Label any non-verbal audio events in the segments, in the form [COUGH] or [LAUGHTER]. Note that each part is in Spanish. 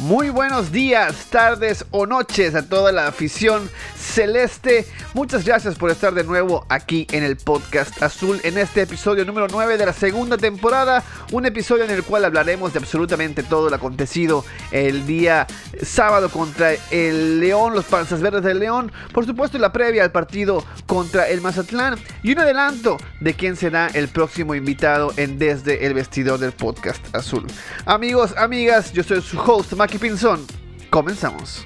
Muy buenos días, tardes o noches a toda la afición celeste. Muchas gracias por estar de nuevo aquí en el podcast azul en este episodio número 9 de la segunda temporada. Un episodio en el cual hablaremos de absolutamente todo lo acontecido el día sábado contra el León, los Panzas Verdes del León. Por supuesto, la previa al partido contra el Mazatlán y un adelanto de quién será el próximo invitado en Desde el Vestidor del podcast azul. Amigos, amigas, yo soy su host, Maki Pinzón. Comenzamos.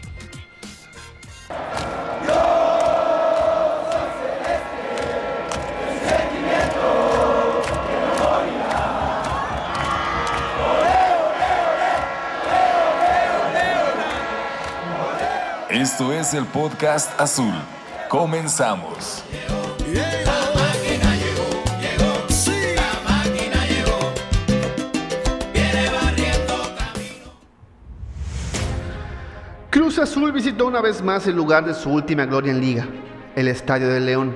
Esto es el podcast azul. Comenzamos. Cruz Azul visitó una vez más el lugar de su última gloria en liga, el Estadio del León.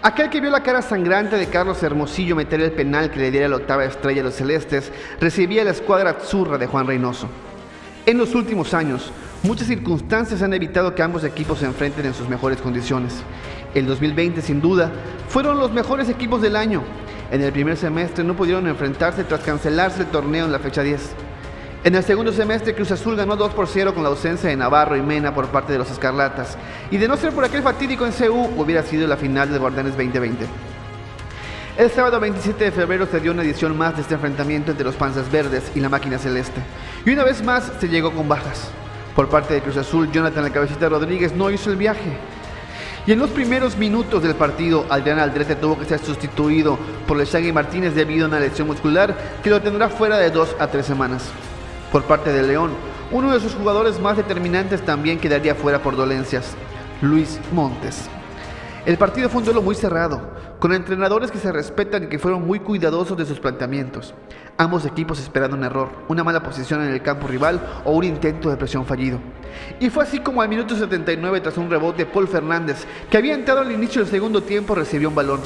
Aquel que vio la cara sangrante de Carlos Hermosillo meter el penal que le diera la octava estrella a los celestes, recibía la escuadra azurra de Juan Reynoso. En los últimos años, muchas circunstancias han evitado que ambos equipos se enfrenten en sus mejores condiciones. El 2020, sin duda, fueron los mejores equipos del año. En el primer semestre no pudieron enfrentarse tras cancelarse el torneo en la fecha 10. En el segundo semestre, Cruz Azul ganó 2 por 0 con la ausencia de Navarro y Mena por parte de los Escarlatas. Y de no ser por aquel fatídico en CU, hubiera sido la final del Guardianes 2020. El sábado 27 de febrero se dio una edición más de este enfrentamiento entre los Panzas Verdes y la Máquina Celeste. Y una vez más se llegó con bajas. Por parte de Cruz Azul, Jonathan La Cabecita Rodríguez no hizo el viaje. Y en los primeros minutos del partido, Adrián Aldrete tuvo que ser sustituido por Leshagui Martínez debido a una lesión muscular que lo tendrá fuera de dos a tres semanas. Por parte de León, uno de sus jugadores más determinantes también quedaría fuera por dolencias, Luis Montes. El partido fue un duelo muy cerrado, con entrenadores que se respetan y que fueron muy cuidadosos de sus planteamientos. Ambos equipos esperando un error, una mala posición en el campo rival o un intento de presión fallido. Y fue así como al minuto 79, tras un rebote, Paul Fernández, que había entrado al inicio del segundo tiempo, recibió un balón.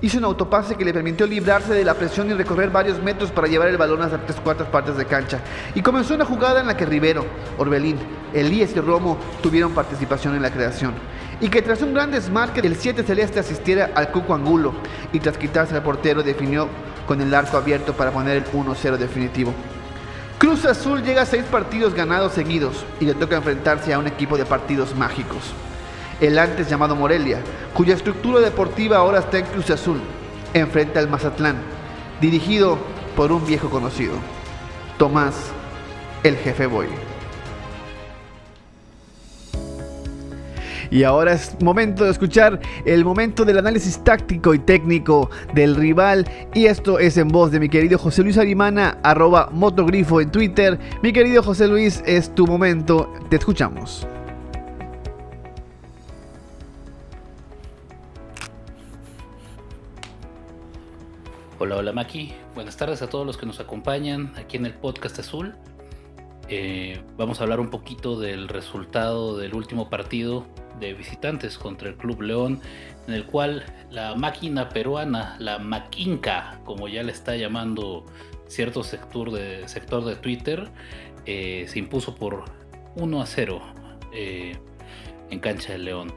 Hizo un autopase que le permitió librarse de la presión y recorrer varios metros para llevar el balón hasta tres cuartas partes de cancha. Y comenzó una jugada en la que Rivero, Orbelín, Elías y Romo tuvieron participación en la creación. Y que tras un gran desmarque del 7 celeste asistiera al Cuco Angulo y tras quitarse al portero definió con el arco abierto para poner el 1-0 definitivo. Cruz Azul llega a seis partidos ganados seguidos y le toca enfrentarse a un equipo de partidos mágicos. El antes llamado Morelia, cuya estructura deportiva ahora está en Cruz Azul, enfrenta al Mazatlán, dirigido por un viejo conocido, Tomás el Jefe Boy. Y ahora es momento de escuchar el momento del análisis táctico y técnico del rival. Y esto es en voz de mi querido José Luis Arimana, arroba motogrifo en Twitter. Mi querido José Luis, es tu momento. Te escuchamos. Hola, hola Maki. Buenas tardes a todos los que nos acompañan aquí en el podcast azul. Eh, vamos a hablar un poquito del resultado del último partido de visitantes contra el Club León, en el cual la máquina peruana, la Maquinca, como ya le está llamando cierto sector de, sector de Twitter, eh, se impuso por 1 a 0 eh, en cancha del León.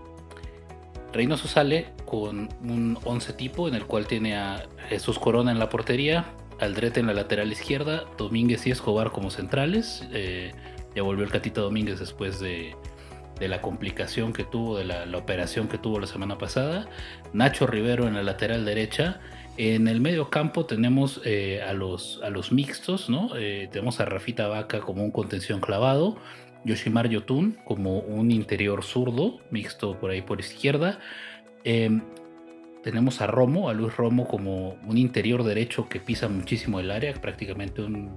Reynoso sale con un 11 tipo en el cual tiene a Jesús Corona en la portería, Aldrete en la lateral izquierda, Domínguez y Escobar como centrales. Eh, ya volvió el Catita Domínguez después de, la complicación que tuvo, de la, la, operación que tuvo la semana pasada. Nacho Rivero en la lateral derecha. En el medio campo tenemos eh, a, los, a los mixtos, ¿no? Eh, tenemos a Rafita Vaca como un contención clavado. Yoshimar Yotun como un interior zurdo, mixto por ahí por izquierda. Eh, tenemos a Romo, a Luis Romo como un interior derecho que pisa muchísimo el área, prácticamente un,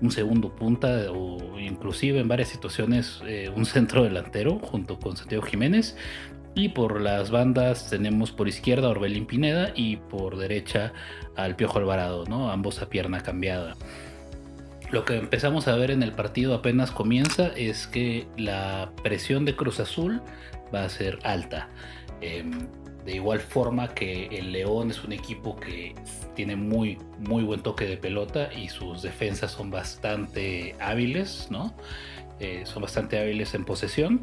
un segundo punta o inclusive en varias situaciones eh, un centro delantero junto con Santiago Jiménez. Y por las bandas tenemos por izquierda a Orbelín Pineda y por derecha al Piojo Alvarado, ¿no? ambos a pierna cambiada. Lo que empezamos a ver en el partido apenas comienza es que la presión de Cruz Azul va a ser alta. Em, de igual forma que el León es un equipo que tiene muy, muy buen toque de pelota y sus defensas son bastante hábiles, ¿no? Eh, son bastante hábiles en posesión.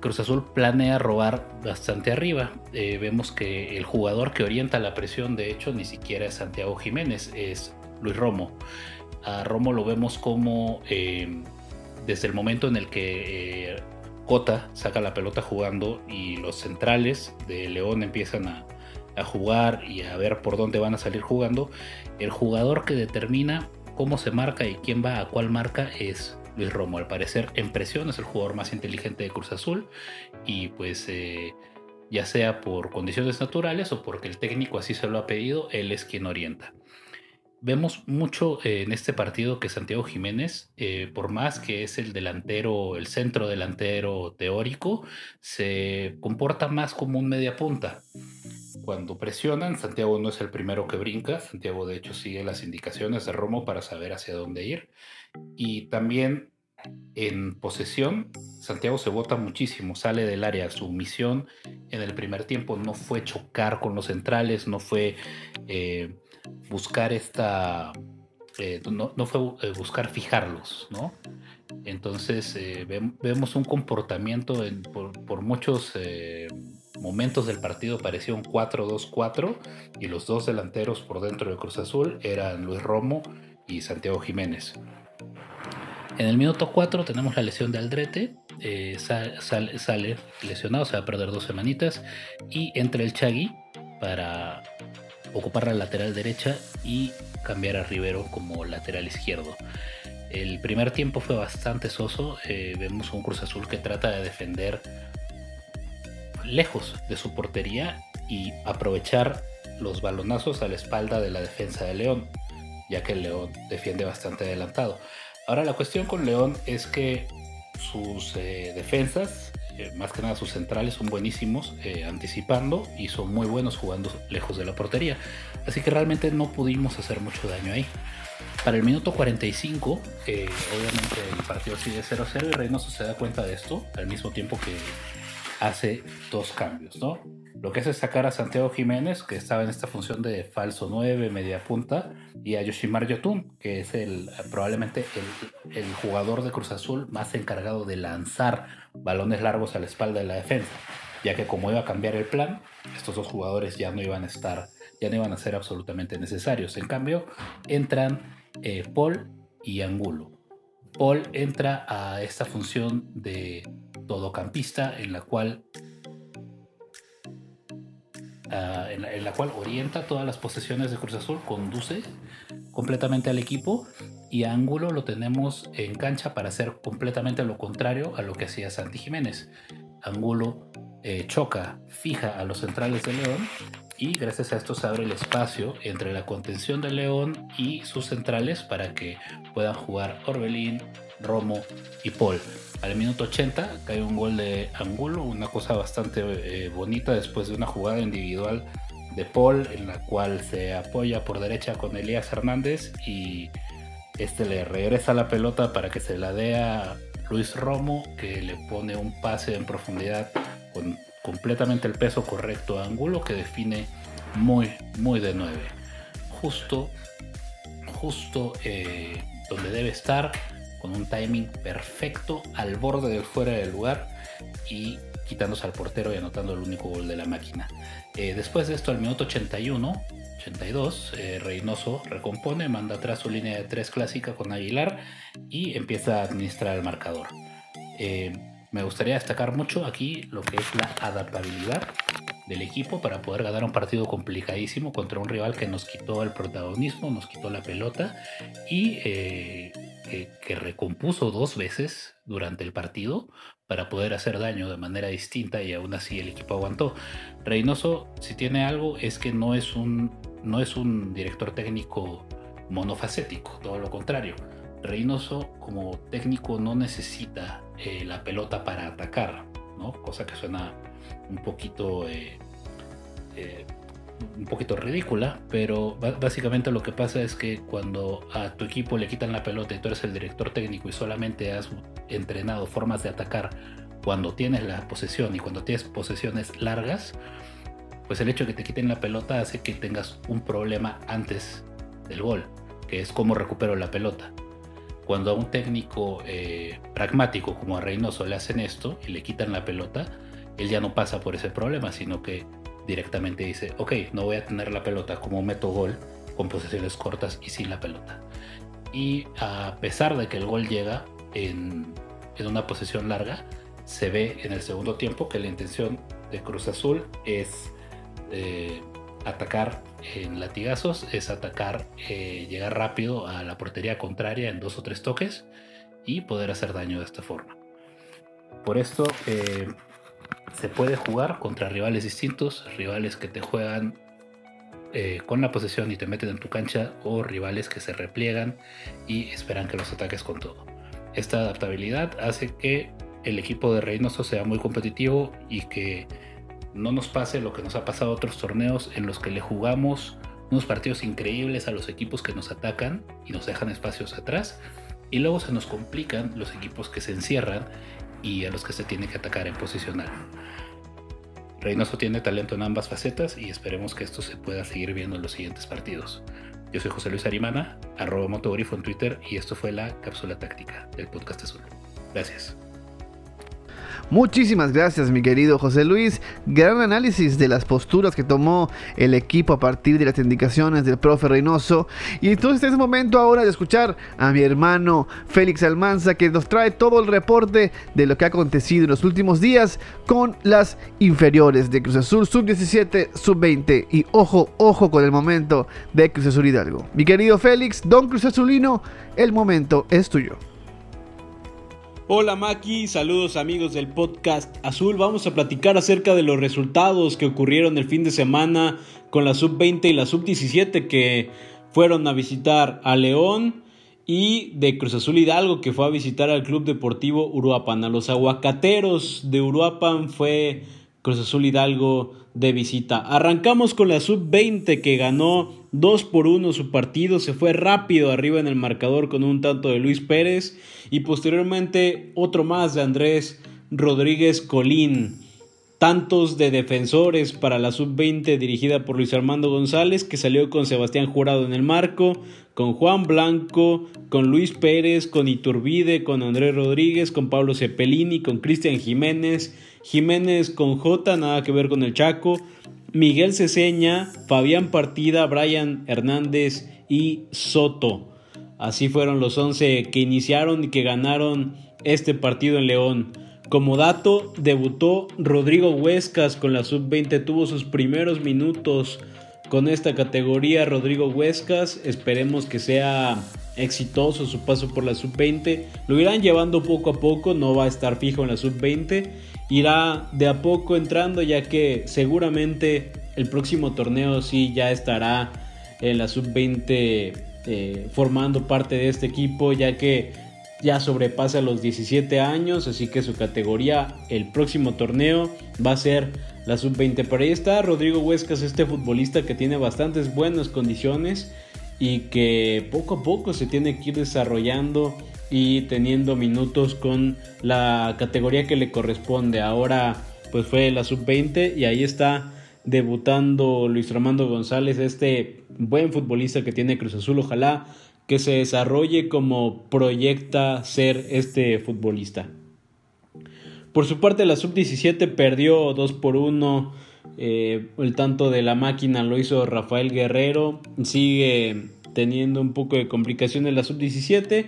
Cruz Azul planea robar bastante arriba. Eh, vemos que el jugador que orienta la presión, de hecho, ni siquiera es Santiago Jiménez, es Luis Romo. A Romo lo vemos como eh, desde el momento en el que Cota saca la pelota jugando y los centrales de León empiezan a, jugar y a ver por dónde van a salir jugando, el jugador que determina cómo se marca y quién va a cuál marca es Luis Romo. Al parecer, en presión es el jugador más inteligente de Cruz Azul y pues eh, ya sea por condiciones naturales o porque el técnico así se lo ha pedido, él es quien orienta vemos mucho eh, en este partido que Santiago Jiménez, eh, por más que es el delantero, el centro delantero teórico, se comporta más como un media punta. Cuando presionan, Santiago no es el primero que brinca, Santiago de hecho sigue las indicaciones de Romo para saber hacia dónde ir. Y también en posesión, Santiago se bota muchísimo, sale del área. Su misión en el primer tiempo no fue chocar con los centrales, no fue... Eh, buscar esta, eh, no, fue eh, buscar fijarlos, ¿no? Entonces eh, vemos un comportamiento por, muchos momentos del partido parecía un 4-2-4 y los dos delanteros por dentro de Cruz Azul eran Luis Romo y Santiago Jiménez. En el minuto 4 tenemos la lesión de Aldrete, sale lesionado, se va a perder dos semanitas y entra el Chagui para ocupar la lateral derecha y cambiar a Rivero como lateral izquierdo. El primer tiempo fue bastante soso. Eh, vemos un Cruz Azul que trata de defender lejos de su portería y aprovechar los balonazos a la espalda de la defensa de León, ya que León defiende bastante adelantado. Ahora la cuestión con León es que sus eh, defensas más que nada sus centrales son buenísimos eh, anticipando y son muy buenos jugando lejos de la portería. Así que realmente no pudimos hacer mucho daño ahí. Para el minuto 45, eh, obviamente el partido sigue 0-0 y Reynoso se da cuenta de esto al mismo tiempo que hace dos cambios, ¿no? Lo que hace es sacar a Santiago Jiménez, que estaba en esta función de falso 9, media punta, y a Yoshimar Yotun, que es el, probablemente el, jugador de Cruz Azul más encargado de lanzar balones largos a la espalda de la defensa, ya que como iba a cambiar el plan, estos dos jugadores ya no iban a estar, ya no iban a ser absolutamente necesarios. En cambio, entran eh, Paul y Angulo. Paul entra a esta función de todocampista en la cual ah, en, la, cual orienta todas las posesiones de Cruz Azul, conduce completamente al equipo y Ángulo lo tenemos en cancha para hacer completamente lo contrario a lo que hacía Santi Jiménez. Ángulo eh, choca, fija a los centrales de León y gracias a esto se abre el espacio entre la contención de León y sus centrales para que puedan jugar Orbelín, Romo y Paul. Al minuto 80 cae un gol de Angulo, una cosa bastante eh, bonita después de una jugada individual de Paul en la cual se apoya por derecha con Elías Hernández y este le regresa la pelota para que se la dé a Luis Romo que le pone un pase en profundidad con completamente el peso correcto a Angulo que define muy muy de 9 justo justo eh, donde debe estar con un timing perfecto al borde del fuera del lugar y quitándose al portero y anotando el único gol de la máquina. Eh, después de esto, al minuto 81, 82, eh, Reynoso recompone, manda atrás su línea de tres clásica con Aguilar y empieza a administrar el marcador. Eh, me gustaría destacar mucho aquí lo que es la adaptabilidad del equipo para poder ganar un partido complicadísimo contra un rival que nos quitó el protagonismo, nos quitó la pelota y que, recompuso dos veces durante el partido para poder hacer daño de manera distinta y aún así el equipo aguantó. Reynoso, si tiene algo, es que no es un, no es un director técnico monofacético, todo lo contrario. Reynoso como técnico no necesita eh, la pelota para atacar, ¿no? cosa que suena un poquito eh, eh, un poquito ridícula, pero básicamente lo que pasa es que cuando a tu equipo le quitan la pelota y tú eres el director técnico y solamente has entrenado formas de atacar cuando tienes la posesión y cuando tienes posesiones largas, pues el hecho de que te quiten la pelota hace que tengas un problema antes del gol, que es cómo recupero la pelota. Cuando a un técnico eh, pragmático como a Reynoso le hacen esto y le quitan la pelota, él ya no pasa por ese problema, sino que directamente dice, ok, no voy a tener la pelota como meto gol con posesiones cortas y sin la pelota. Y a pesar de que el gol llega en, en una posesión larga, se ve en el segundo tiempo que la intención de Cruz Azul es eh, atacar en latigazos, es atacar, eh, llegar rápido a la portería contraria en dos o tres toques y poder hacer daño de esta forma. Por esto eh, se puede jugar contra rivales distintos, rivales que te juegan con la posesión y te meten en tu cancha o rivales que se repliegan y esperan que los ataques con todo. Esta adaptabilidad hace que el equipo de Reynoso sea muy competitivo y que no nos pase lo que nos ha pasado otros torneos en los que le jugamos unos partidos increíbles a los equipos que nos atacan y nos dejan espacios atrás y luego se nos complican los equipos que se encierran y a los que se tiene que atacar en posicional. Reynoso tiene talento en ambas facetas y esperemos que esto se pueda seguir viendo en los siguientes partidos. Yo soy José Luis Arimana, arroba motogrifo en Twitter y esto fue la cápsula táctica del podcast azul. Gracias. Muchísimas gracias, mi querido José Luis. Gran análisis de las posturas que tomó el equipo a partir de las indicaciones del profe Reynoso. Y entonces es momento ahora de escuchar a mi hermano Félix Almanza, que nos trae todo el reporte de lo que ha acontecido en los últimos días con las inferiores de Cruz Azul, sub-17, sub-20. Y ojo, ojo con el momento de Cruz Azul Hidalgo. Mi querido Félix, don Cruz Azulino, el momento es tuyo. Hola Maki, saludos amigos del podcast Azul. Vamos a platicar acerca de los resultados que ocurrieron el fin de semana con la sub-20 y la sub-17 que fueron a visitar a León y de Cruz Azul Hidalgo que fue a visitar al Club Deportivo Uruapan. A los aguacateros de Uruapan fue Cruz Azul Hidalgo de visita. Arrancamos con la sub-20 que ganó 2 por 1 su partido, se fue rápido arriba en el marcador con un tanto de Luis Pérez y posteriormente otro más de Andrés Rodríguez Colín. Tantos de defensores para la sub-20 dirigida por Luis Armando González, que salió con Sebastián Jurado en el marco, con Juan Blanco, con Luis Pérez, con Iturbide, con Andrés Rodríguez, con Pablo Cepelini, con Cristian Jiménez, Jiménez con J, nada que ver con el Chaco, Miguel Ceseña, Fabián Partida, Brian Hernández y Soto. Así fueron los 11 que iniciaron y que ganaron este partido en León. Como dato, debutó Rodrigo Huescas con la sub-20, tuvo sus primeros minutos con esta categoría. Rodrigo Huescas, esperemos que sea exitoso su paso por la sub-20. Lo irán llevando poco a poco, no va a estar fijo en la sub-20 irá de a poco entrando ya que seguramente el próximo torneo sí ya estará en la sub-20 eh, formando parte de este equipo ya que ya sobrepasa los 17 años así que su categoría el próximo torneo va a ser la sub-20 por ahí está Rodrigo Huescas este futbolista que tiene bastantes buenas condiciones y que poco a poco se tiene que ir desarrollando y teniendo minutos con la categoría que le corresponde. Ahora pues fue la sub-20 y ahí está debutando Luis Armando González, este buen futbolista que tiene Cruz Azul. Ojalá que se desarrolle como proyecta ser este futbolista. Por su parte, la sub-17 perdió 2 por 1. Eh, el tanto de la máquina lo hizo Rafael Guerrero. Sigue teniendo un poco de complicaciones la sub-17.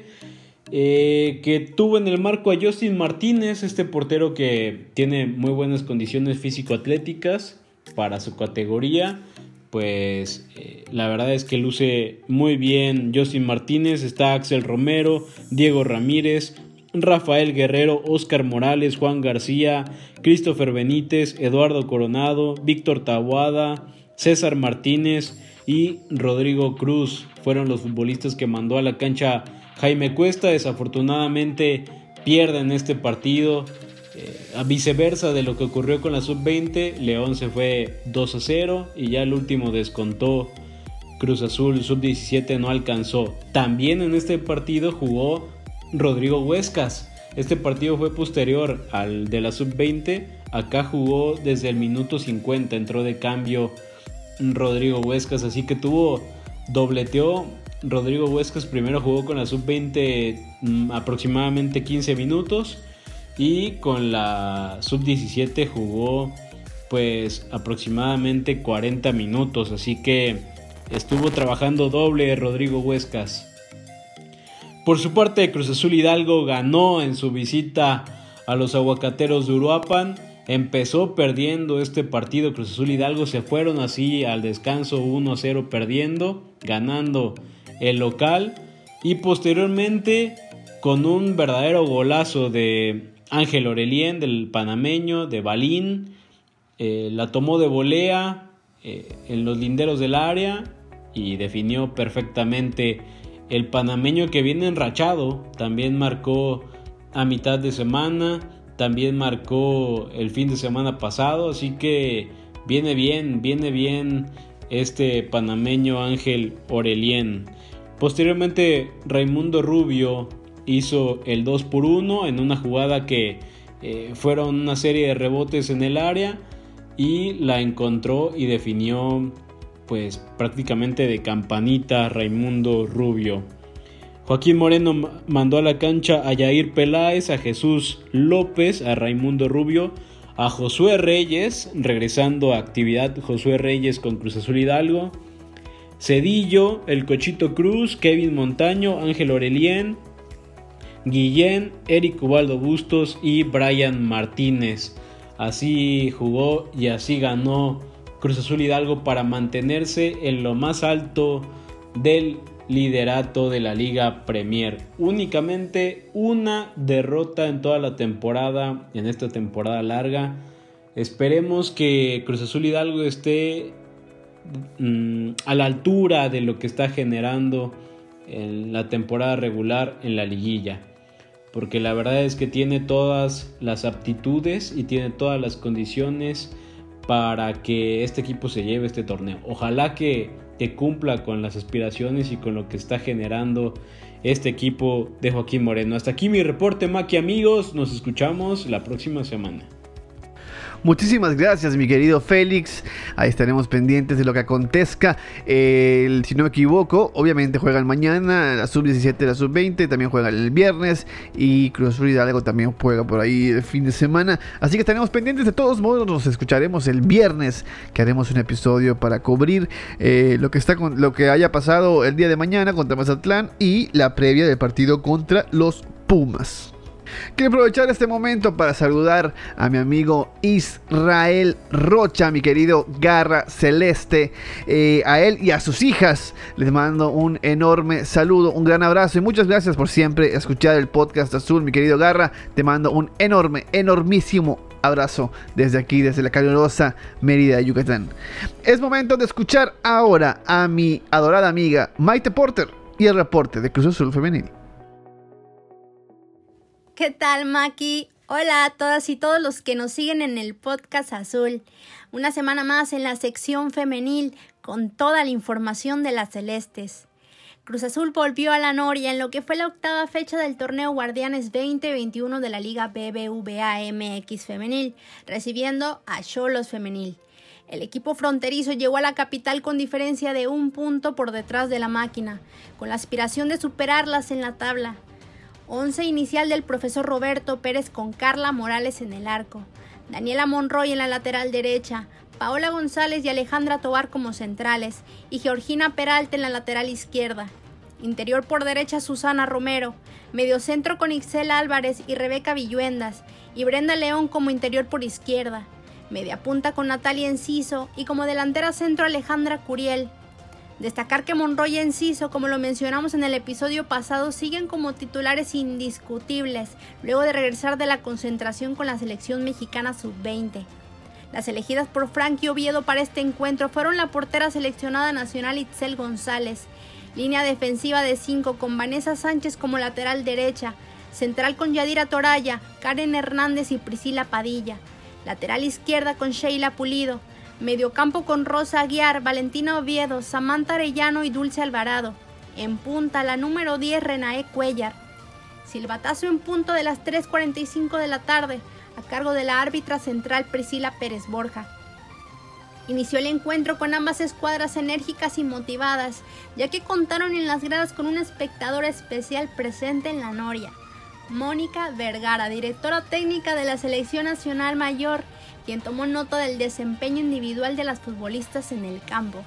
Eh, que tuvo en el marco a Justin Martínez, este portero que tiene muy buenas condiciones físico-atléticas para su categoría. Pues eh, la verdad es que luce muy bien Justin Martínez, está Axel Romero, Diego Ramírez, Rafael Guerrero, Oscar Morales, Juan García, Christopher Benítez, Eduardo Coronado, Víctor Tabuada, César Martínez y Rodrigo Cruz fueron los futbolistas que mandó a la cancha Jaime Cuesta desafortunadamente pierde en este partido. Eh, a viceversa de lo que ocurrió con la sub-20, León se fue 2 a 0 y ya el último descontó. Cruz Azul sub-17 no alcanzó. También en este partido jugó Rodrigo Huescas. Este partido fue posterior al de la sub-20. Acá jugó desde el minuto 50, entró de cambio Rodrigo Huescas, así que tuvo dobleteó. Rodrigo Huescas primero jugó con la sub-20 mm, aproximadamente 15 minutos y con la sub-17 jugó pues aproximadamente 40 minutos, así que estuvo trabajando doble Rodrigo Huescas. Por su parte, Cruz Azul Hidalgo ganó en su visita a los aguacateros de Uruapan. Empezó perdiendo este partido. Cruz Azul Hidalgo se fueron así al descanso 1-0 perdiendo, ganando el local. Y posteriormente, con un verdadero golazo de Ángel Orelien, del panameño, de Balín, eh, la tomó de volea eh, en los linderos del área y definió perfectamente el panameño que viene enrachado también marcó a mitad de semana, también marcó el fin de semana pasado, así que viene bien, viene bien este panameño Ángel Orelien. Posteriormente Raimundo Rubio hizo el 2 por 1 en una jugada que eh, fueron una serie de rebotes en el área y la encontró y definió pues prácticamente de campanita Raimundo Rubio. Joaquín Moreno mandó a la cancha a Yair Peláez, a Jesús López, a Raimundo Rubio, a Josué Reyes, regresando a actividad Josué Reyes con Cruz Azul Hidalgo, Cedillo, El Cochito Cruz, Kevin Montaño, Ángel Orelien, Guillén, Eric Ubaldo Bustos y Brian Martínez. Así jugó y así ganó Cruz Azul Hidalgo para mantenerse en lo más alto del liderato de la Liga Premier. Únicamente una derrota en toda la temporada, en esta temporada larga. Esperemos que Cruz Azul Hidalgo esté a la altura de lo que está generando en la temporada regular en la liguilla. Porque la verdad es que tiene todas las aptitudes y tiene todas las condiciones para que este equipo se lleve este torneo. Ojalá que, que cumpla con las aspiraciones y con lo que está generando este equipo de Joaquín Moreno. Hasta aquí mi reporte, Maki amigos. Nos escuchamos la próxima semana. Muchísimas gracias, mi querido Félix. Ahí estaremos pendientes de lo que acontezca. si no me equivoco, obviamente juegan mañana, la sub-17 la sub-20, también juegan el viernes y Cruz Azul Hidalgo también juega por ahí el fin de semana. Así que estaremos pendientes. De todos modos, nos escucharemos el viernes, que haremos un episodio para cubrir eh, lo, que está con, lo que haya pasado el día de mañana contra Mazatlán y la previa del partido contra los Pumas. Quiero aprovechar este momento para saludar a mi amigo Israel Rocha, mi querido Garra Celeste, eh, a él y a sus hijas. Les mando un enorme saludo, un gran abrazo y muchas gracias por siempre escuchar el podcast azul, mi querido Garra. Te mando un enorme, enormísimo abrazo desde aquí, desde la calurosa Mérida, Yucatán. Es momento de escuchar ahora a mi adorada amiga Maite Porter y el reporte de Cruz Azul Femenil. ¿Qué tal, Maki? Hola a todas y todos los que nos siguen en el podcast azul. Una semana más en la sección femenil con toda la información de las celestes. Cruz Azul volvió a la Noria en lo que fue la octava fecha del torneo Guardianes 2021 de la Liga BBVA MX Femenil, recibiendo a Cholos Femenil. El equipo fronterizo llegó a la capital con diferencia de un punto por detrás de la máquina, con la aspiración de superarlas en la tabla. Once inicial del profesor Roberto Pérez con Carla Morales en el arco, Daniela Monroy en la lateral derecha, Paola González y Alejandra Tobar como centrales y Georgina Peralta en la lateral izquierda. Interior por derecha Susana Romero, mediocentro con Ixel Álvarez y Rebeca Villuendas y Brenda León como interior por izquierda. Media punta con Natalia Enciso y como delantera centro Alejandra Curiel, Destacar que Monroy y Enciso, como lo mencionamos en el episodio pasado, siguen como titulares indiscutibles luego de regresar de la concentración con la selección mexicana sub-20. Las elegidas por Frankie Oviedo para este encuentro fueron la portera seleccionada nacional Itzel González, línea defensiva de 5 con Vanessa Sánchez como lateral derecha, central con Yadira Toraya, Karen Hernández y Priscila Padilla, lateral izquierda con Sheila Pulido, Mediocampo con Rosa Aguiar, Valentina Oviedo, Samantha Arellano y Dulce Alvarado. En punta la número 10 Renae Cuellar. Silbatazo en punto de las 3.45 de la tarde, a cargo de la árbitra central Priscila Pérez Borja. Inició el encuentro con ambas escuadras enérgicas y motivadas, ya que contaron en las gradas con un espectador especial presente en la Noria, Mónica Vergara, directora técnica de la Selección Nacional Mayor, quien tomó nota del desempeño individual de las futbolistas en el campo.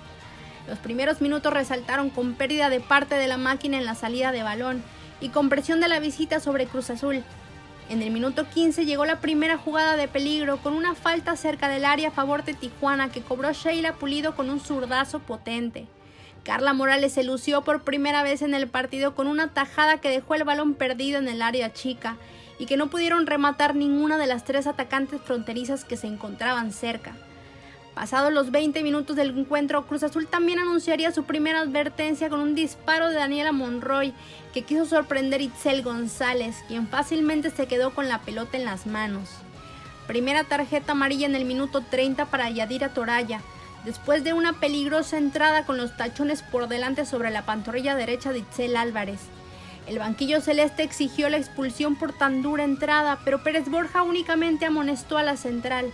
Los primeros minutos resaltaron con pérdida de parte de la máquina en la salida de balón y con presión de la visita sobre Cruz Azul, en el minuto 15 llegó la primera jugada de peligro con una falta cerca del área a favor de Tijuana que cobró Sheila Pulido con un zurdazo potente. Carla Morales se lució por primera vez en el partido con una tajada que dejó el balón perdido en el área chica y que no pudieron rematar ninguna de las tres atacantes fronterizas que se encontraban cerca. Pasados los 20 minutos del encuentro, Cruz Azul también anunciaría su primera advertencia con un disparo de Daniela Monroy que quiso sorprender Itzel González, quien fácilmente se quedó con la pelota en las manos. Primera tarjeta amarilla en el minuto 30 para Yadira Toraya, después de una peligrosa entrada con los tachones por delante sobre la pantorrilla derecha de Itzel Álvarez. El banquillo celeste exigió la expulsión por tan dura entrada, pero Pérez Borja únicamente amonestó a la central.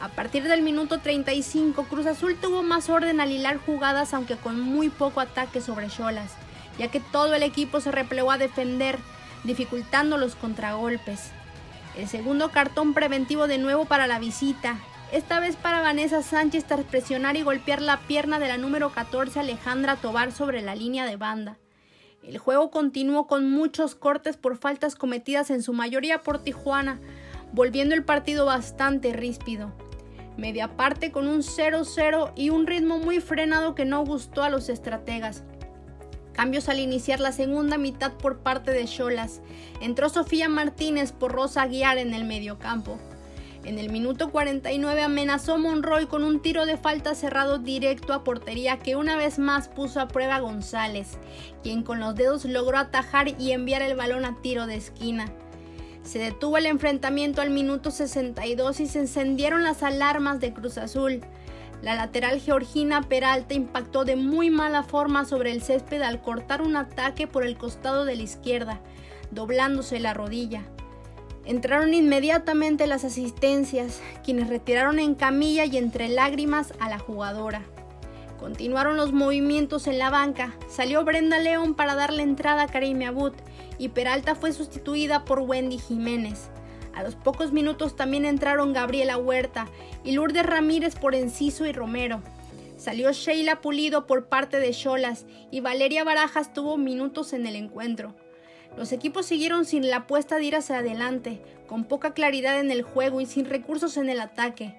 A partir del minuto 35, Cruz Azul tuvo más orden al hilar jugadas, aunque con muy poco ataque sobre Cholas, ya que todo el equipo se replegó a defender, dificultando los contragolpes. El segundo cartón preventivo de nuevo para la visita, esta vez para Vanessa Sánchez tras presionar y golpear la pierna de la número 14 Alejandra Tobar sobre la línea de banda. El juego continuó con muchos cortes por faltas cometidas en su mayoría por Tijuana, volviendo el partido bastante ríspido media parte con un 0-0 y un ritmo muy frenado que no gustó a los estrategas. Cambios al iniciar la segunda mitad por parte de Cholas. Entró Sofía Martínez por Rosa Aguiar en el mediocampo. En el minuto 49 amenazó Monroy con un tiro de falta cerrado directo a portería que una vez más puso a prueba a González, quien con los dedos logró atajar y enviar el balón a tiro de esquina. Se detuvo el enfrentamiento al minuto 62 y se encendieron las alarmas de Cruz Azul. La lateral georgina Peralta impactó de muy mala forma sobre el césped al cortar un ataque por el costado de la izquierda, doblándose la rodilla. Entraron inmediatamente las asistencias, quienes retiraron en camilla y entre lágrimas a la jugadora. Continuaron los movimientos en la banca. Salió Brenda León para darle entrada a Karim Abud y Peralta fue sustituida por Wendy Jiménez. A los pocos minutos también entraron Gabriela Huerta y Lourdes Ramírez por Enciso y Romero. Salió Sheila Pulido por parte de Cholas y Valeria Barajas tuvo minutos en el encuentro. Los equipos siguieron sin la apuesta de ir hacia adelante, con poca claridad en el juego y sin recursos en el ataque.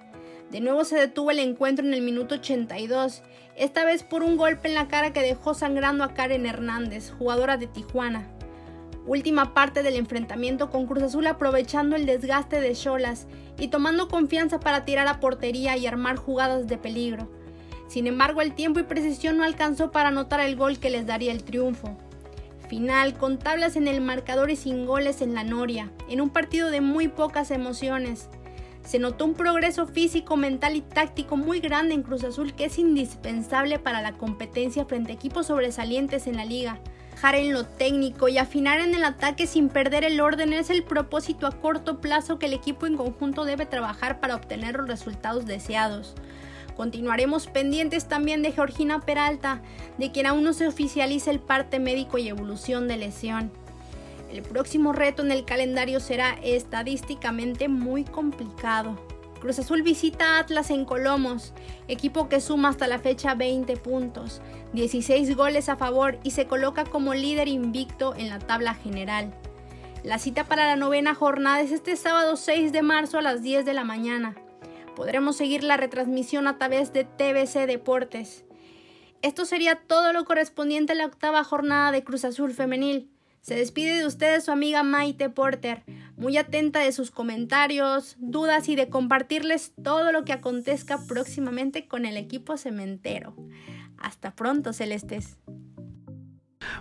De nuevo se detuvo el encuentro en el minuto 82, esta vez por un golpe en la cara que dejó sangrando a Karen Hernández, jugadora de Tijuana. Última parte del enfrentamiento con Cruz Azul aprovechando el desgaste de Cholas y tomando confianza para tirar a portería y armar jugadas de peligro. Sin embargo, el tiempo y precisión no alcanzó para anotar el gol que les daría el triunfo. Final, con tablas en el marcador y sin goles en la Noria, en un partido de muy pocas emociones. Se notó un progreso físico, mental y táctico muy grande en Cruz Azul que es indispensable para la competencia frente a equipos sobresalientes en la liga en lo técnico y afinar en el ataque sin perder el orden es el propósito a corto plazo que el equipo en conjunto debe trabajar para obtener los resultados deseados. Continuaremos pendientes también de Georgina Peralta, de quien aún no se oficializa el parte médico y evolución de lesión. El próximo reto en el calendario será estadísticamente muy complicado. Cruz Azul visita Atlas en Colomos, equipo que suma hasta la fecha 20 puntos, 16 goles a favor y se coloca como líder invicto en la tabla general. La cita para la novena jornada es este sábado 6 de marzo a las 10 de la mañana. Podremos seguir la retransmisión a través de TBC Deportes. Esto sería todo lo correspondiente a la octava jornada de Cruz Azul Femenil. Se despide de ustedes su amiga Maite Porter, muy atenta de sus comentarios, dudas y de compartirles todo lo que acontezca próximamente con el equipo cementero. Hasta pronto, Celestes.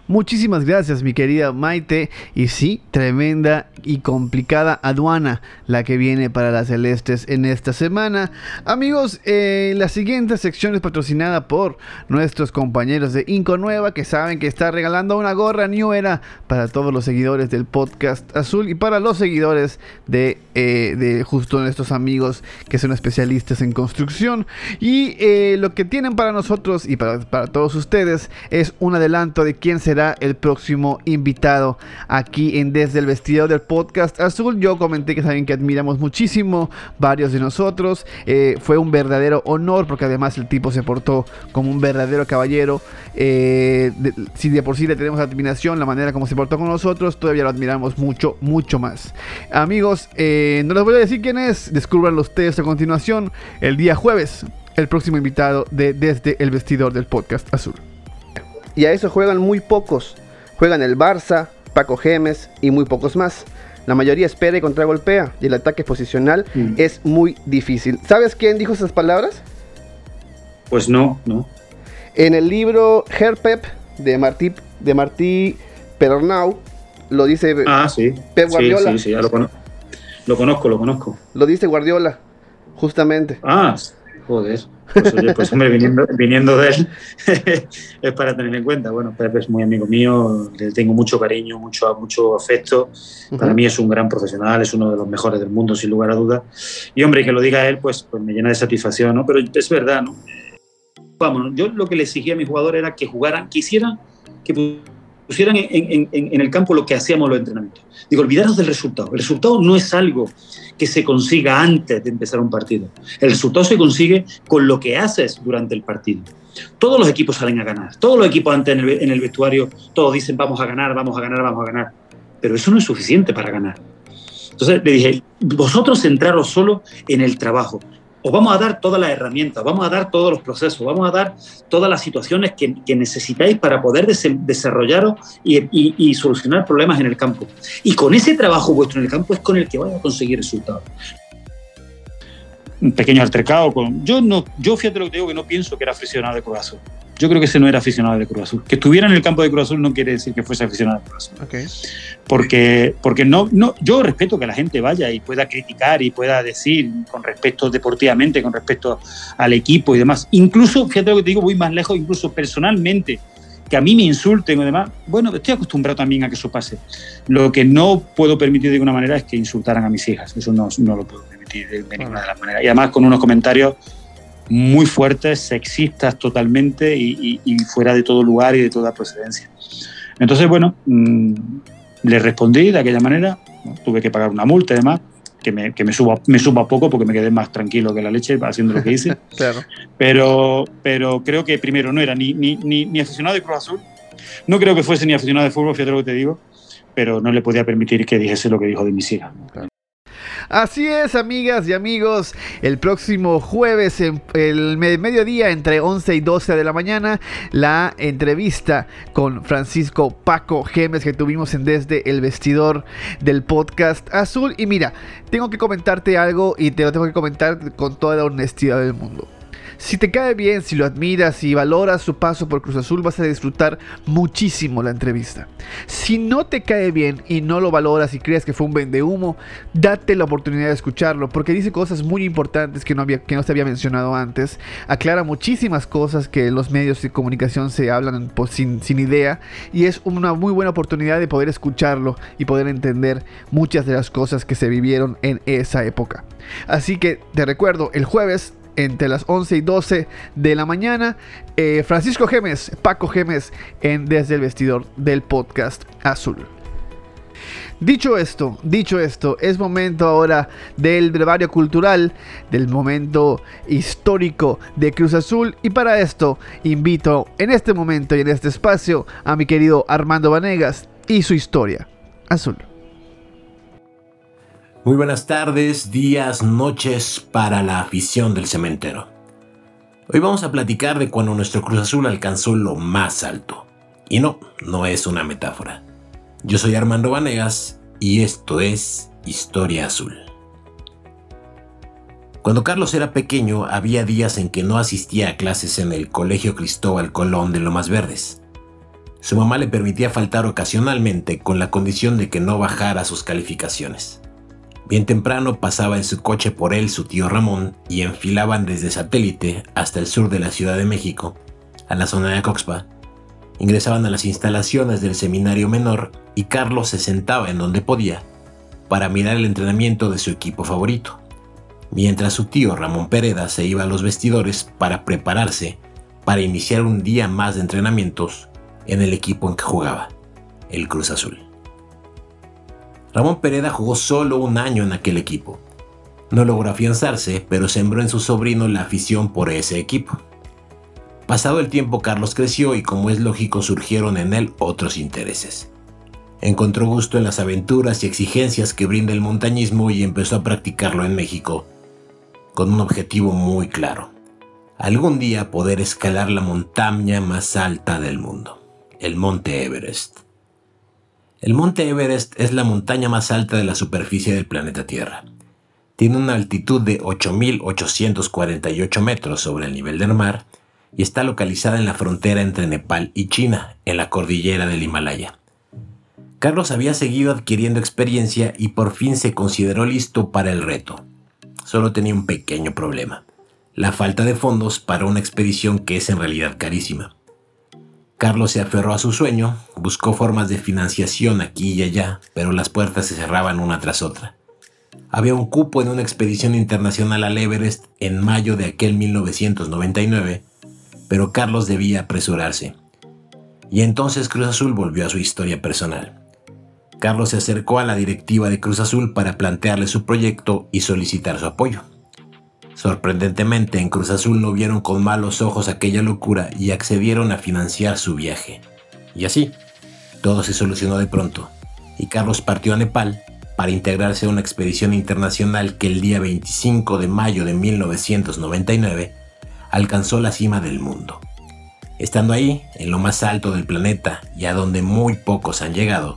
Muchísimas gracias, mi querida Maite. Y sí, tremenda y complicada aduana la que viene para las celestes en esta semana. Amigos, eh, la siguiente sección es patrocinada por nuestros compañeros de Inco Nueva que saben que está regalando una gorra New Era para todos los seguidores del podcast azul y para los seguidores de, eh, justo nuestros amigos que son especialistas en construcción. Y eh, lo que tienen para nosotros y para, para todos ustedes es un adelanto de será el próximo invitado aquí en Desde el Vestido del Podcast Azul. Yo comenté que saben que admiramos muchísimo varios de nosotros. Eh, fue un verdadero honor porque además el tipo se portó como un verdadero caballero. Eh, si de por sí le tenemos admiración, la manera como se portó con nosotros, todavía lo admiramos mucho, mucho más. Amigos, eh, no les voy a decir quién es, descúbranlo ustedes a continuación el día jueves. El próximo invitado de Desde el Vestidor del Podcast Azul. Y a eso juegan muy pocos. Juegan el Barça, Paco Gemes y muy pocos más. La mayoría espera y contragolpea y el ataque posicional Mm. es muy difícil. ¿Sabes quién dijo esas palabras? Pues no, no. En el libro Herpep de Martí, de Martí Perornau lo dice, Ah, sí. Pep Sí, Guardiola. Sí, sí, ya lo, cono- lo conozco, lo conozco. lo dice Guardiola, justamente. Ah, joder. Pues, oye, pues hombre, viniendo, viniendo de él, [LAUGHS] es para tener en cuenta. Bueno, Pep es muy amigo mío, le tengo mucho cariño, mucho, mucho afecto. Para mí es un gran profesional, es uno de los mejores del mundo, sin lugar a dudas. Y hombre, que lo diga él, pues, pues me llena de satisfacción, ¿no? Pero es verdad, ¿no? Vamos, yo lo que le exigía a mis jugadores era que jugaran, quisieran que pusieran en, en- en- el campo lo que hacíamos los entrenamientos. Digo, olvidaros del resultado. El resultado no es algo que se consiga antes de empezar un partido. El resultado se consigue con lo que haces durante el partido. Todos los equipos salen a ganar. Todos los equipos antes en el, en el vestuario, todos dicen vamos a ganar, vamos a ganar, vamos a ganar. Pero eso no es suficiente para ganar. Entonces le dije, vosotros centraros solo en el trabajo. Os vamos a dar todas las herramientas, vamos a dar todos los procesos, vamos a dar todas las situaciones que, necesitáis para poder desarrollaros y, solucionar problemas en el campo. Y con ese trabajo vuestro en el campo es con el que vais a conseguir resultados. Un pequeño altercado con. Yo no, yo fíjate lo que digo que no pienso que era aficionado de Azul. Yo creo que ese no era aficionado de Cruz Azul. Que estuviera en el campo de Cruz Azul no quiere decir que fuese aficionado de Cruz Azul porque, porque no, no, yo respeto que la gente vaya y pueda criticar y pueda decir con respecto deportivamente, con respecto al equipo y demás. Incluso, fíjate lo que te digo, voy más lejos, incluso personalmente, que a mí me insulten o demás. Bueno, estoy acostumbrado también a que eso pase. Lo que no puedo permitir de ninguna manera es que insultaran a mis hijas. Eso no, no lo puedo permitir de ninguna de las maneras. Y además con unos comentarios muy fuertes, sexistas totalmente y, y- y fuera de todo lugar y de toda procedencia. Entonces, bueno, mm, le respondí de aquella manera, ¿no? tuve que pagar una multa y demás, que me, que me, suba, me suba poco porque me quedé más tranquilo que la leche haciendo lo que hice. [LAUGHS] Claro. Pero, pero creo que primero no era ni, ni, ni, ni aficionado de Cruz Azul, no creo que fuese ni aficionado de fútbol, fíjate lo que te digo, pero no le podía permitir que dijese lo que dijo de mis hijas. Así es, amigas y amigos. El próximo jueves, en el me- mediodía, entre 11 y 12 de la mañana, la entrevista con Francisco Paco Gemes que tuvimos en Desde el Vestidor del Podcast Azul. Y mira, tengo que comentarte algo y te lo tengo que comentar con toda la honestidad del mundo. Si te cae bien, si lo admiras y valoras su paso por Cruz Azul, vas a disfrutar muchísimo la entrevista. Si no te cae bien y no lo valoras y crees que fue un vendehumo, date la oportunidad de escucharlo, porque dice cosas muy importantes que no, había, que no se había mencionado antes. Aclara muchísimas cosas que los medios de comunicación se hablan sin idea, y es una muy buena oportunidad de poder escucharlo y poder entender muchas de las cosas que se vivieron en esa época. Así que te recuerdo, el jueves entre las 11 y 12 de la mañana. eh, Francisco Gemes, Paco Gemes, en Desde el Vestidor del Podcast Azul. Dicho esto, dicho esto, es momento ahora del brevario cultural, del momento histórico de Cruz Azul y para esto invito en este momento y en este espacio a mi querido Armando Vanegas y su historia azul. Muy buenas tardes, días, noches para la afición del cementero. Hoy vamos a platicar de cuando nuestro Cruz Azul alcanzó lo más alto. Y no, no es una metáfora. Yo soy Armando Vanegas y esto es Historia Azul. Cuando Carlos era pequeño había días en que no asistía a clases en el Colegio Cristóbal Colón de Lomas Verdes. Su mamá le permitía faltar ocasionalmente con la condición de que no bajara sus calificaciones. Bien temprano pasaba en su coche por él su tío Ramón y enfilaban desde satélite hasta el sur de la Ciudad de México, a la zona de Coxpa. Ingresaban a las instalaciones del seminario menor y Carlos se sentaba en donde podía para mirar el entrenamiento de su equipo favorito, mientras su tío Ramón Pereda se iba a los vestidores para prepararse para iniciar un día más de entrenamientos en el equipo en que jugaba, el Cruz Azul. Ramón Pereda jugó solo un año en aquel equipo. No logró afianzarse, pero sembró en su sobrino la afición por ese equipo. Pasado el tiempo, Carlos creció y como es lógico surgieron en él otros intereses. Encontró gusto en las aventuras y exigencias que brinda el montañismo y empezó a practicarlo en México, con un objetivo muy claro. Algún día poder escalar la montaña más alta del mundo el Monte Everest. El Monte Everest es la montaña más alta de la superficie del planeta Tierra. Tiene una altitud de 8.848 metros sobre el nivel del mar y está localizada en la frontera entre Nepal y China, en la cordillera del Himalaya. Carlos había seguido adquiriendo experiencia y por fin se consideró listo para el reto. Solo tenía un pequeño problema, la falta de fondos para una expedición que es en realidad carísima. Carlos se aferró a su sueño, buscó formas de financiación aquí y allá, pero las puertas se cerraban una tras otra. Había un cupo en una expedición internacional al Everest en mayo de aquel 1999, pero Carlos debía apresurarse. Y entonces Cruz Azul volvió a su historia personal. Carlos se acercó a la directiva de Cruz Azul para plantearle su proyecto y solicitar su apoyo. Sorprendentemente, en Cruz Azul no vieron con malos ojos aquella locura y accedieron a financiar su viaje. Y así, todo se solucionó de pronto, y Carlos partió a Nepal para integrarse a una expedición internacional que el día 25 de mayo de 1999 alcanzó la cima del mundo. Estando ahí, en lo más alto del planeta y a donde muy pocos han llegado,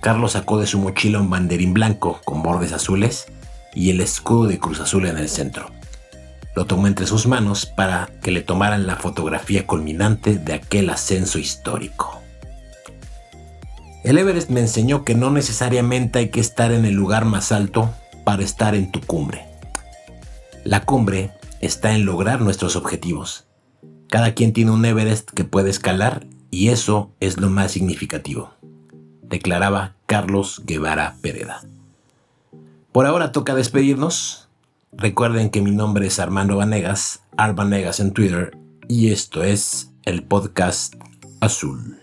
Carlos sacó de su mochila un banderín blanco con bordes azules y el escudo de Cruz Azul en el centro lo tomó entre sus manos para que le tomaran la fotografía culminante de aquel ascenso histórico. El Everest me enseñó que no necesariamente hay que estar en el lugar más alto para estar en tu cumbre. La cumbre está en lograr nuestros objetivos. Cada quien tiene un Everest que puede escalar y eso es lo más significativo, declaraba Carlos Guevara Pereda. Por ahora toca despedirnos. Recuerden que mi nombre es Armando Vanegas, Arvanegas en Twitter, y esto es el podcast Azul.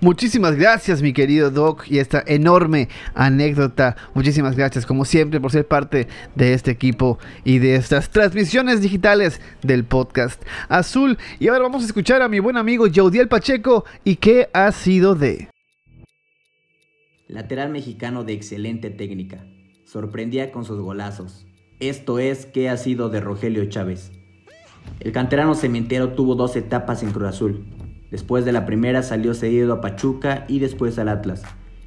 Muchísimas gracias, mi querido Doc, y esta enorme anécdota. Muchísimas gracias, como siempre, por ser parte de este equipo y de estas transmisiones digitales del podcast Azul. Y ahora vamos a escuchar a mi buen amigo Jaudiel Pacheco y qué ha sido de. Lateral mexicano de excelente técnica. Sorprendía con sus golazos esto es, ¿qué ha sido de Rogelio Chávez? El canterano cementero tuvo dos etapas en Cruz Azul. Después de la primera salió cedido a Pachuca y después al Atlas,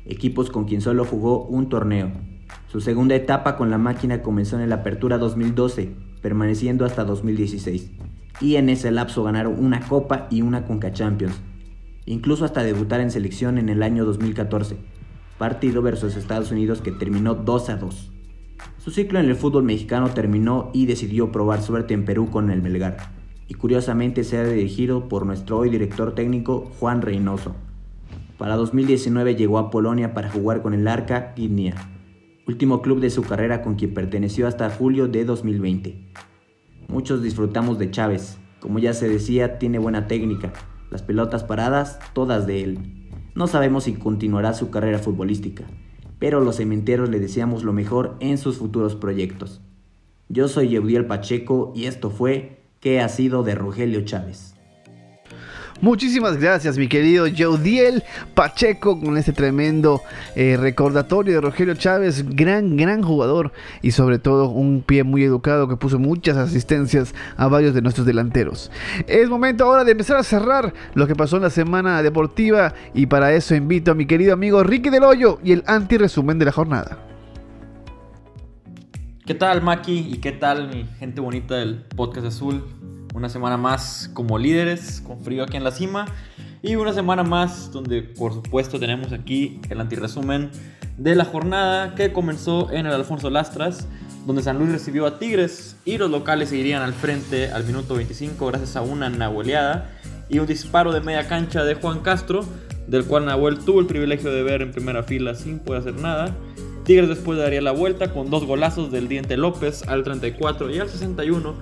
equipos con quien solo jugó un torneo. Su segunda etapa con la máquina comenzó en la Apertura 2012, permaneciendo hasta 2016. Y en ese lapso ganaron una Copa y una Conca Champions. Incluso hasta debutar en selección en el año 2014, partido versus Estados Unidos que terminó 2 a 2. Su ciclo en el fútbol mexicano terminó y decidió probar suerte en Perú con el Melgar, y curiosamente se ha dirigido por nuestro hoy director técnico Juan Reynoso. Para 2019 llegó a Polonia para jugar con el Arca Gdynia, último club de su carrera con quien perteneció hasta julio de 2020. Muchos disfrutamos de Chávez, como ya se decía, tiene buena técnica, las pelotas paradas, todas de él. No sabemos si continuará su carrera futbolística, pero los cementeros le deseamos lo mejor en sus futuros proyectos. Yo soy Yeudiel Pacheco y esto fue ¿Qué ha sido de Rogelio Chávez? Muchísimas gracias, mi querido Jodiel Pacheco, con este tremendo eh, recordatorio de Rogelio Chávez, gran, gran jugador y sobre todo un pie muy educado que puso muchas asistencias a varios de nuestros delanteros. Es momento ahora de empezar a cerrar lo que pasó en la semana deportiva y para eso invito a mi querido amigo Ricky Del Hoyo y el anti-resumen de la jornada. ¿Qué tal, Maki? ¿Y qué tal, mi gente bonita del Podcast Azul? Una semana más como líderes, con frío aquí en la cima. Y una semana más donde por supuesto tenemos aquí el antiresumen de la jornada que comenzó en el Alfonso Lastras, donde San Luis recibió a Tigres y los locales seguirían al frente al minuto 25 gracias a una nahueleada y un disparo de media cancha de Juan Castro, del cual Nahuel tuvo el privilegio de ver en primera fila sin poder hacer nada. Tigres después daría la vuelta con dos golazos del Diente López al 34 y al 61,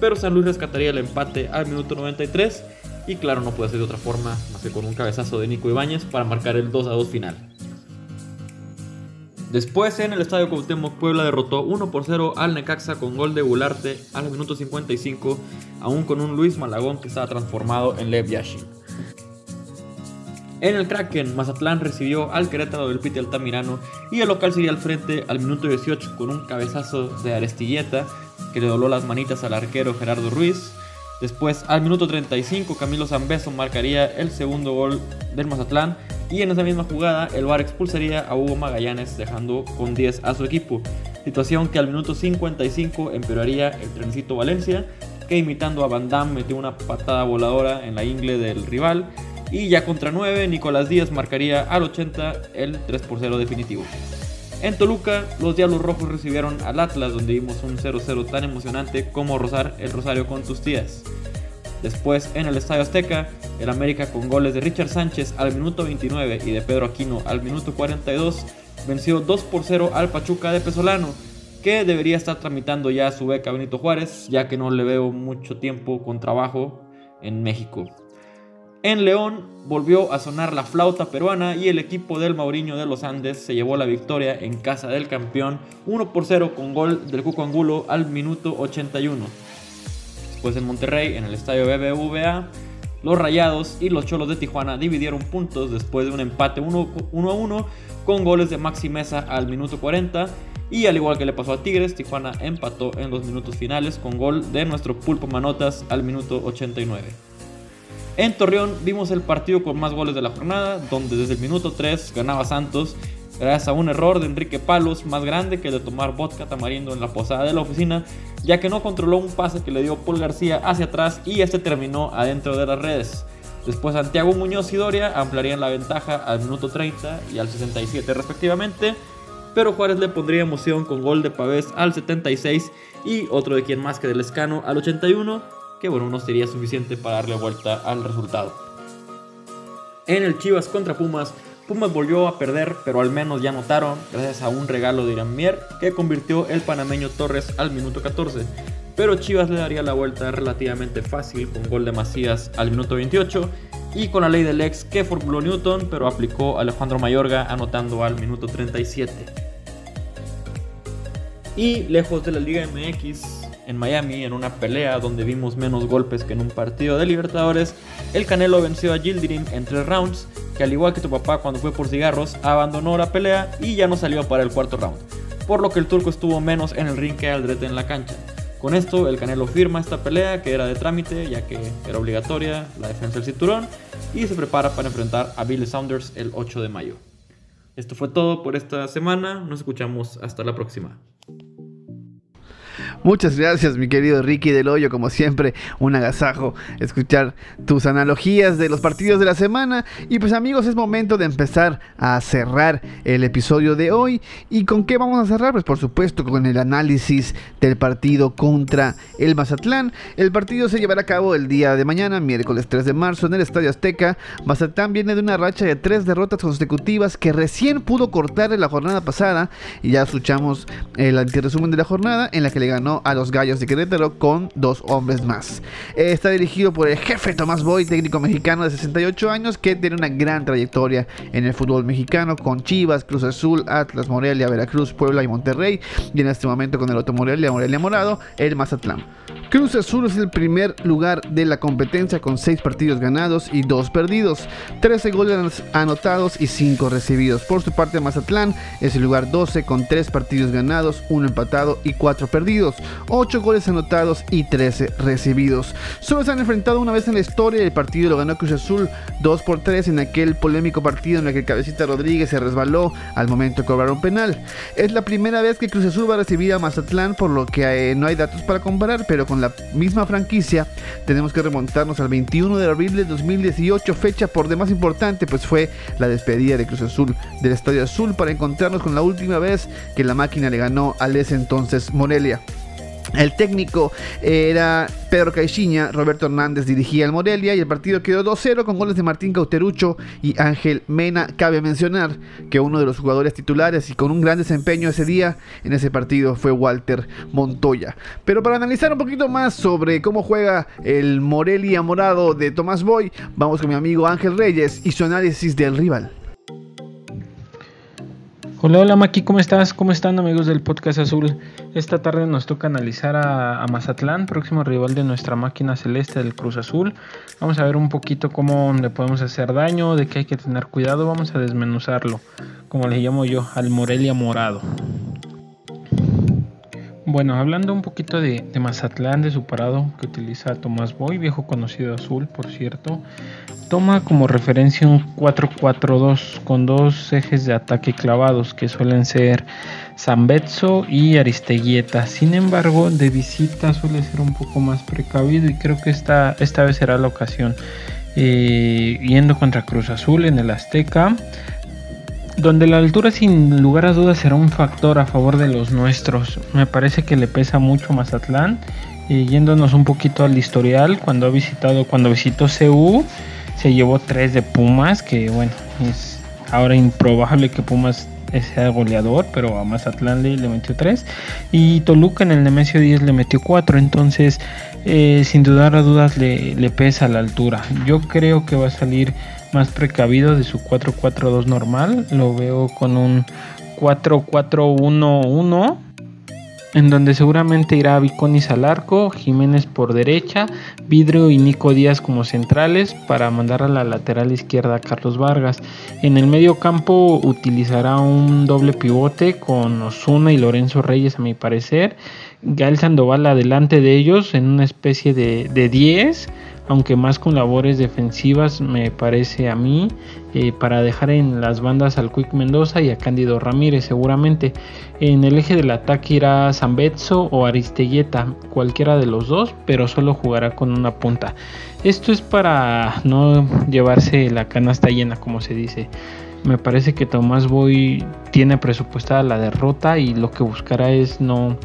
pero San Luis rescataría el empate al minuto 93 y claro, no puede ser de otra forma más que con un cabezazo de Nico Ibáñez para marcar el 2 a 2 final. Después en el Estadio Cuauhtémoc Puebla derrotó 1 por 0 al Necaxa con gol de Gularte al minuto 55, aún con un Luis Malagón que estaba transformado en Lev Yashin. En el Kraken, Mazatlán recibió al Querétaro del Piti Altamirano y el local sería al frente al minuto 18 con un cabezazo de Arestilleta que le dobló las manitas al arquero Gerardo Ruiz. Después, al minuto 35, Camilo Zambeso marcaría el segundo gol del Mazatlán y en esa misma jugada el VAR expulsaría a Hugo Magallanes dejando con 10 a su equipo. Situación que al minuto 55 empeoraría el trencito Valencia que imitando a Van Damme metió una patada voladora en la ingle del rival y ya contra 9, Nicolás Díaz marcaría al 80 el 3 por 0 definitivo. En Toluca, los Diablos Rojos recibieron al Atlas, donde vimos un 0-0 tan emocionante como rozar el Rosario con tus tías. Después, en el Estadio Azteca, el América con goles de Richard Sánchez al minuto 29 y de Pedro Aquino al minuto 42 venció 2 por 0 al Pachuca de Pesolano, que debería estar tramitando ya su beca Benito Juárez, ya que no le veo mucho tiempo con trabajo en México. En León volvió a sonar la flauta peruana y el equipo del Mauriño de los Andes se llevó la victoria en casa del campeón 1 por 0 con gol del Cuco Angulo al minuto 81. Después en Monterrey, en el estadio BBVA, los Rayados y los Cholos de Tijuana dividieron puntos después de un empate 1 a 1 con goles de Maxi Mesa al minuto 40 y al igual que le pasó a Tigres, Tijuana empató en los minutos finales con gol de nuestro Pulpo Manotas al minuto 89. En Torreón vimos el partido con más goles de la jornada, donde desde el minuto 3 ganaba Santos gracias a un error de Enrique Palos más grande que el de tomar vodka tamarindo en la posada de la oficina, ya que no controló un pase que le dio Paul García hacia atrás y este terminó adentro de las redes. Después Santiago Muñoz y Doria ampliarían la ventaja al minuto 30 y al 67 respectivamente, pero Juárez le pondría emoción con gol de Pavés al 76 y otro de quien más que del Escano al 81 que bueno, no sería suficiente para darle vuelta al resultado. En el Chivas contra Pumas, Pumas volvió a perder, pero al menos ya notaron, gracias a un regalo de Irán que convirtió el panameño Torres al minuto 14. Pero Chivas le daría la vuelta relativamente fácil con gol de Macías al minuto 28 y con la ley del ex que formuló Newton, pero aplicó Alejandro Mayorga anotando al minuto 37. Y lejos de la Liga MX, en Miami en una pelea donde vimos menos golpes que en un partido de Libertadores, el Canelo venció a Gildirim en tres rounds, que al igual que tu papá cuando fue por cigarros, abandonó la pelea y ya no salió para el cuarto round, por lo que el turco estuvo menos en el ring que Aldrete en la cancha. Con esto, el Canelo firma esta pelea que era de trámite, ya que era obligatoria la defensa del cinturón, y se prepara para enfrentar a Billy Saunders el 8 de mayo. Esto fue todo por esta semana, nos escuchamos hasta la próxima. Muchas gracias, mi querido Ricky del Hoyo, como siempre, un agasajo escuchar tus analogías de los partidos de la semana. Y pues amigos, es momento de empezar a cerrar el episodio de hoy. ¿Y con qué vamos a cerrar? Pues por supuesto con el análisis del partido contra el Mazatlán. El partido se llevará a cabo el día de mañana, miércoles 3 de marzo, en el Estadio Azteca. Mazatlán viene de una racha de tres derrotas consecutivas que recién pudo cortar en la jornada pasada. Y ya escuchamos el antiresumen de la jornada en la que le ganó a los Gallos de Querétaro con dos hombres más. Está dirigido por el jefe Tomás Boy, técnico mexicano de 68 años que tiene una gran trayectoria en el fútbol mexicano con Chivas, Cruz Azul, Atlas, Morelia, Veracruz, Puebla y Monterrey. Y en este momento con el Otto Morelia, Morelia Morado, el Mazatlán. Cruz Azul es el primer lugar de la competencia con 6 partidos ganados y 2 perdidos, 13 goles anotados y 5 recibidos. Por su parte Mazatlán es el lugar 12 con 3 partidos ganados, 1 empatado y 4 perdidos. 8 goles anotados y 13 recibidos. Solo se han enfrentado una vez en la historia el partido lo ganó Cruz Azul 2 por 3 en aquel polémico partido en el que Cabecita Rodríguez se resbaló al momento de cobrar un penal. Es la primera vez que Cruz Azul va a recibir a Mazatlán, por lo que eh, no hay datos para comparar, pero con la misma franquicia tenemos que remontarnos al 21 de abril de 2018, fecha por demás importante, pues fue la despedida de Cruz Azul del Estadio Azul para encontrarnos con la última vez que la máquina le ganó al ese entonces Morelia. El técnico era Pedro Caixinha, Roberto Hernández dirigía el Morelia y el partido quedó 2-0 con goles de Martín Cauterucho y Ángel Mena. Cabe mencionar que uno de los jugadores titulares y con un gran desempeño ese día en ese partido fue Walter Montoya. Pero para analizar un poquito más sobre cómo juega el Morelia morado de Tomás Boy, vamos con mi amigo Ángel Reyes y su análisis del rival. Hola, hola Maki, ¿cómo estás? ¿Cómo están amigos del Podcast Azul? Esta tarde nos toca analizar a, Mazatlán, próximo rival de nuestra máquina celeste del Cruz Azul. Vamos a ver un poquito cómo le podemos hacer daño, de qué hay que tener cuidado, vamos a desmenuzarlo, como le llamo yo, al Morelia morado. Bueno, hablando un poquito de, Mazatlán, de su parado que utiliza Tomás Boy, viejo conocido azul, por cierto, toma como referencia un 4-4-2 con dos ejes de ataque clavados que suelen ser Zambetso y Aristeguieta. Sin embargo, de visita suele ser un poco más precavido y creo que esta, esta vez será la ocasión. Eh, yendo contra Cruz Azul en el Azteca donde la altura sin lugar a dudas será un factor a favor de los nuestros. Me parece que le pesa mucho Mazatlán. Y yéndonos un poquito al historial, cuando ha visitado, cuando visitó CU, se llevó tres de Pumas, que bueno, es ahora improbable que Pumas sea goleador, pero a Mazatlán le, le metió tres. Y Toluca en el Nemesio 10 le metió cuatro. Entonces, eh, sin dudar a dudas, le, pesa la altura. Yo creo que va a salir más precavido de su 4-4-2 normal. Lo veo con un 4-4-1-1. En donde seguramente irá Viconis al arco, Jiménez por derecha, Vidrio y Nico Díaz como centrales para mandar a la lateral izquierda a Carlos Vargas. En el medio campo utilizará un doble pivote con Osuna y Lorenzo Reyes a mi parecer. Gael Sandoval adelante de ellos en una especie de, de 10 aunque más con labores defensivas me parece a mí, eh, para dejar en las bandas al Quick Mendoza y a Cándido Ramírez seguramente. En el eje del ataque irá Zambetso o Aristeguieta, cualquiera de los dos, pero solo jugará con una punta. Esto es para no llevarse la canasta llena, como se dice. Me parece que Tomás Boy tiene presupuestada la derrota y lo que buscará es no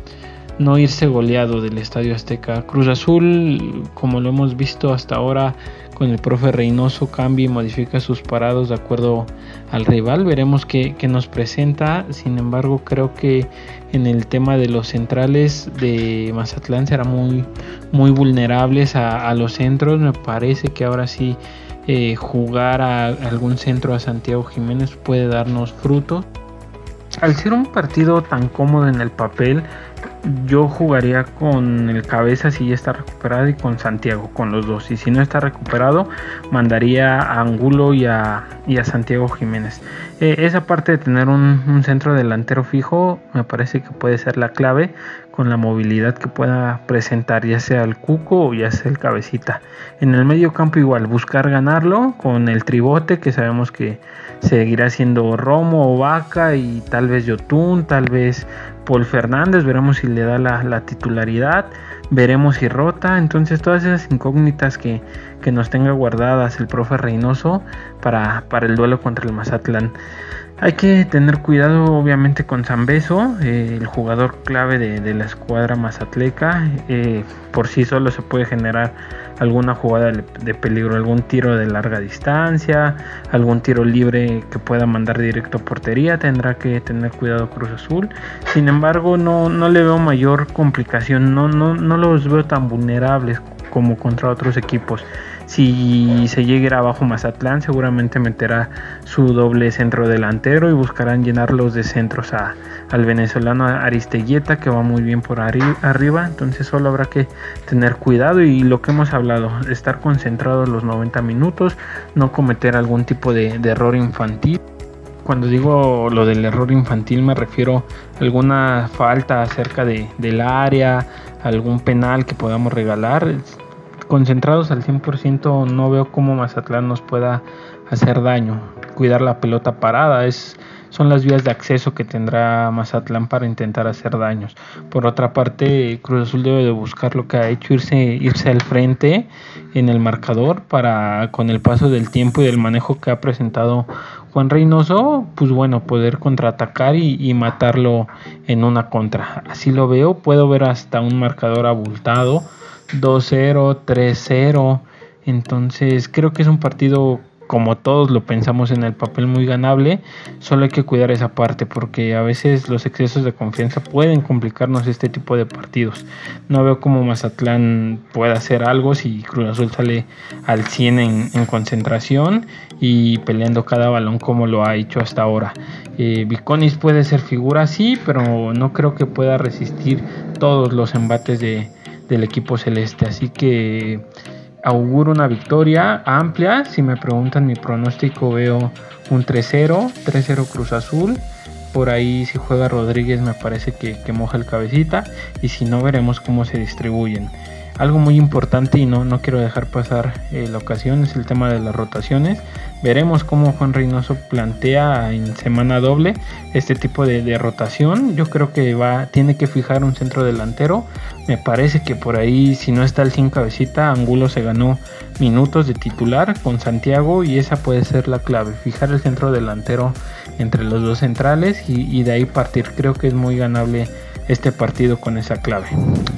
no irse goleado del Estadio Azteca. Cruz Azul, como lo hemos visto hasta ahora con el profe Reynoso, cambia y modifica sus parados de acuerdo al rival. Veremos qué, nos presenta. Sin embargo, creo que en el tema de los centrales de Mazatlán será muy, muy vulnerables a, los centros. Me parece que ahora sí eh, jugar a algún centro a Santiago Jiménez puede darnos fruto. Al ser un partido tan cómodo en el papel, yo jugaría con el cabeza si ya está recuperado y con Santiago, con los dos. Y si no está recuperado, mandaría a Angulo y a, Santiago Jiménez. Eh, esa parte de tener un, centro delantero fijo me parece que puede ser la clave con la movilidad que pueda presentar, ya sea el Cuco o ya sea el Cabecita. En el medio campo igual, buscar ganarlo con el tribote que sabemos que seguirá siendo Romo o Vaca y tal vez Yotun, tal vez Paul Fernández, veremos si le da la, titularidad, veremos si rota, entonces todas esas incógnitas que, nos tenga guardadas el profe Reynoso para, para el duelo contra el Mazatlán. Hay que tener cuidado obviamente con Zambeso, eh, el jugador clave de, la escuadra mazatleca. Eh, por sí solo se puede generar alguna jugada de, peligro, algún tiro de larga distancia, algún tiro libre que pueda mandar directo a portería. Tendrá que tener cuidado Cruz Azul. Sin embargo, no, no le veo mayor complicación, no, no, no los veo tan vulnerables como contra otros equipos. Si se llega abajo Mazatlán, seguramente meterá su doble centro delantero y buscarán llenarlos de centros a, al venezolano Aristeguieta, que va muy bien por arriba. Entonces, solo habrá que tener cuidado y lo que hemos hablado, estar concentrado los 90 minutos, no cometer algún tipo de, error infantil. cuando digo lo del error infantil me refiero a alguna falta cerca de, del área, algún penal que podamos regalar. Concentrados al 100% no veo cómo Mazatlán nos pueda hacer daño. Cuidar la pelota parada es son las vías de acceso que tendrá Mazatlán para intentar hacer daños. Por otra parte, Cruz Azul debe de buscar lo que ha hecho, irse, irse al frente en el marcador para con el paso del tiempo y del manejo que ha presentado Juan Reynoso, pues bueno, poder contraatacar y, y matarlo en una contra. Así lo veo, puedo ver hasta un marcador abultado, 2-0, 3-0. Entonces creo que es un partido como todos lo pensamos en el papel muy ganable, solo hay que cuidar esa parte porque a veces los excesos de confianza pueden complicarnos este tipo de partidos. No veo cómo Mazatlán pueda hacer algo si Cruz Azul sale al 100 en, concentración y peleando cada balón como lo ha hecho hasta ahora. Eh, Viconis puede ser figura, sí, pero no creo que pueda resistir todos los embates de, del equipo celeste. Así que auguro una victoria amplia. Si me preguntan mi pronóstico, veo un 3-0, 3-0 Cruz Azul. Por ahí si juega Rodríguez me parece que, que, moja el cabecita y si no veremos cómo se distribuyen. Algo muy importante y no, no quiero dejar pasar eh, la ocasión es el tema de las rotaciones. Veremos cómo Juan Reynoso plantea en semana doble este tipo de, rotación. Yo creo que va, tiene que fijar un centro delantero. Me parece que por ahí, si no está el sin cabecita, Angulo se ganó minutos de titular con Santiago y esa puede ser la clave. Fijar el centro delantero entre los dos centrales y, y de ahí partir. Creo que es muy ganable este partido con esa clave.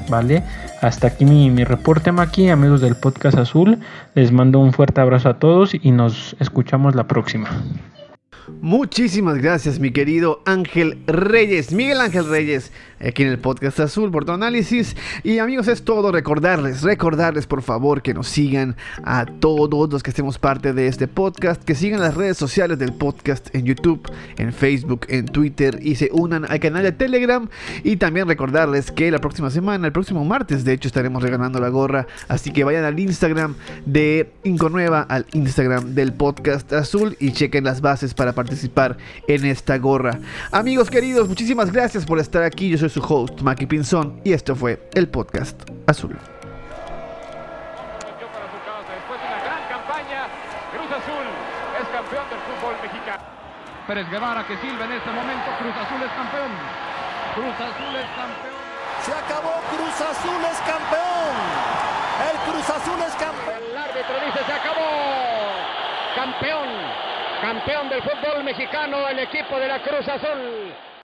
¿Vale? Hasta aquí mi, mi reporte, Maki, amigos del podcast azul. Les mando un fuerte abrazo a todos y nos escuchamos la próxima. Muchísimas gracias, mi querido Ángel Reyes, Miguel Ángel Reyes, aquí en el podcast Azul por tu análisis. Y amigos, es todo recordarles, recordarles por favor que nos sigan a todos los que estemos parte de este podcast, que sigan las redes sociales del podcast en YouTube, en Facebook, en Twitter y se unan al canal de Telegram. Y también recordarles que la próxima semana, el próximo martes, de hecho, estaremos regalando la gorra. Así que vayan al Instagram de Inconueva, al Instagram del podcast Azul y chequen las bases para participar en esta gorra. Amigos queridos, muchísimas gracias por estar aquí. Yo soy su host, Maki Pinzón, y esto fue el podcast Azul. Cruz Azul es campeón del fútbol mexicano. Pérez Guevara que silba en este momento. Cruz Azul es campeón. Cruz Azul es campeón. Se acabó. Cruz Azul es campeón. El Cruz Azul es campeón. El árbitro dice se acabó. Campeón. Campeón del fútbol mexicano, el equipo de la Cruz Azul.